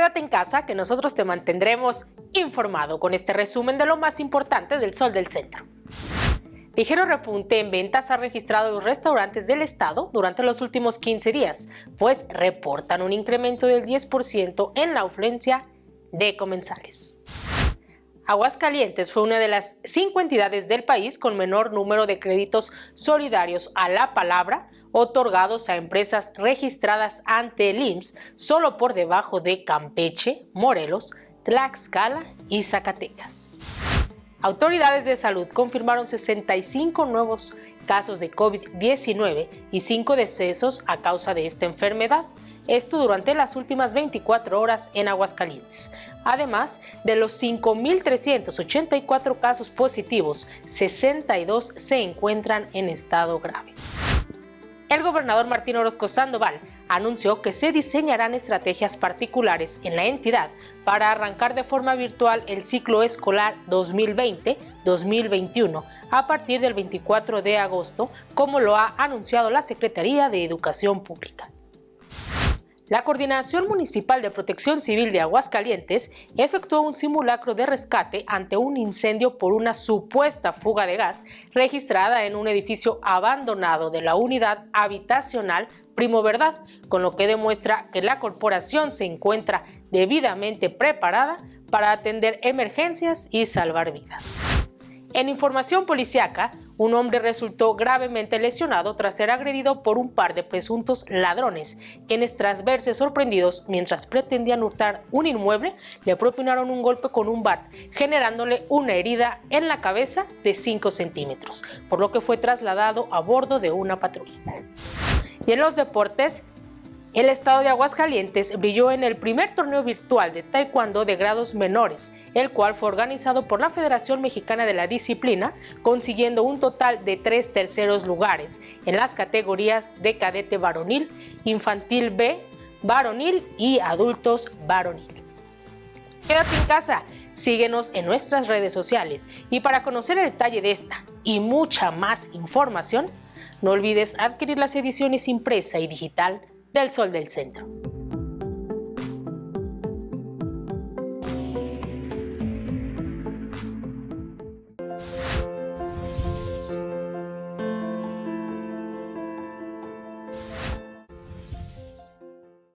Quédate en casa que nosotros te mantendremos informado con este resumen de lo más importante del Sol del Centro. Ligero repunte en ventas ha registrado los restaurantes del estado durante los últimos 15 días, pues reportan un incremento del 10% en la afluencia de comensales. Aguascalientes fue una de las cinco entidades del país con menor número de créditos solidarios a la palabra otorgados a empresas registradas ante el IMSS solo por debajo de Campeche, Morelos, Tlaxcala y Zacatecas. Autoridades de salud confirmaron 65 nuevos casos de COVID-19 y 5 decesos a causa de esta enfermedad, esto durante las últimas 24 horas en Aguascalientes. Además de los 5.384 casos positivos, 62 se encuentran en estado grave. El gobernador Martín Orozco Sandoval anunció que se diseñarán estrategias particulares en la entidad para arrancar de forma virtual el ciclo escolar 2020-2021 a partir del 24 de agosto, como lo ha anunciado la Secretaría de Educación Pública. La Coordinación Municipal de Protección Civil de Aguascalientes efectuó un simulacro de rescate ante un incendio por una supuesta fuga de gas registrada en un edificio abandonado de la unidad habitacional Primo Verdad, con lo que demuestra que la corporación se encuentra debidamente preparada para atender emergencias y salvar vidas. En información policiaca, un hombre resultó gravemente lesionado tras ser agredido por un par de presuntos ladrones, quienes tras verse sorprendidos mientras pretendían hurtar un inmueble, le propinaron un golpe con un bat, generándole una herida en la cabeza de 5 centímetros, por lo que fue trasladado a bordo de una patrulla. Y en los deportes, el estado de Aguascalientes brilló en el primer torneo virtual de taekwondo de grados menores, el cual fue organizado por la Federación Mexicana de la Disciplina, consiguiendo un total de tres terceros lugares en las categorías de cadete varonil, infantil B, varonil y adultos varonil. Quédate en casa, síguenos en nuestras redes sociales y para conocer el detalle de esta y mucha más información, no olvides adquirir las ediciones impresa y digital del Sol del Centro.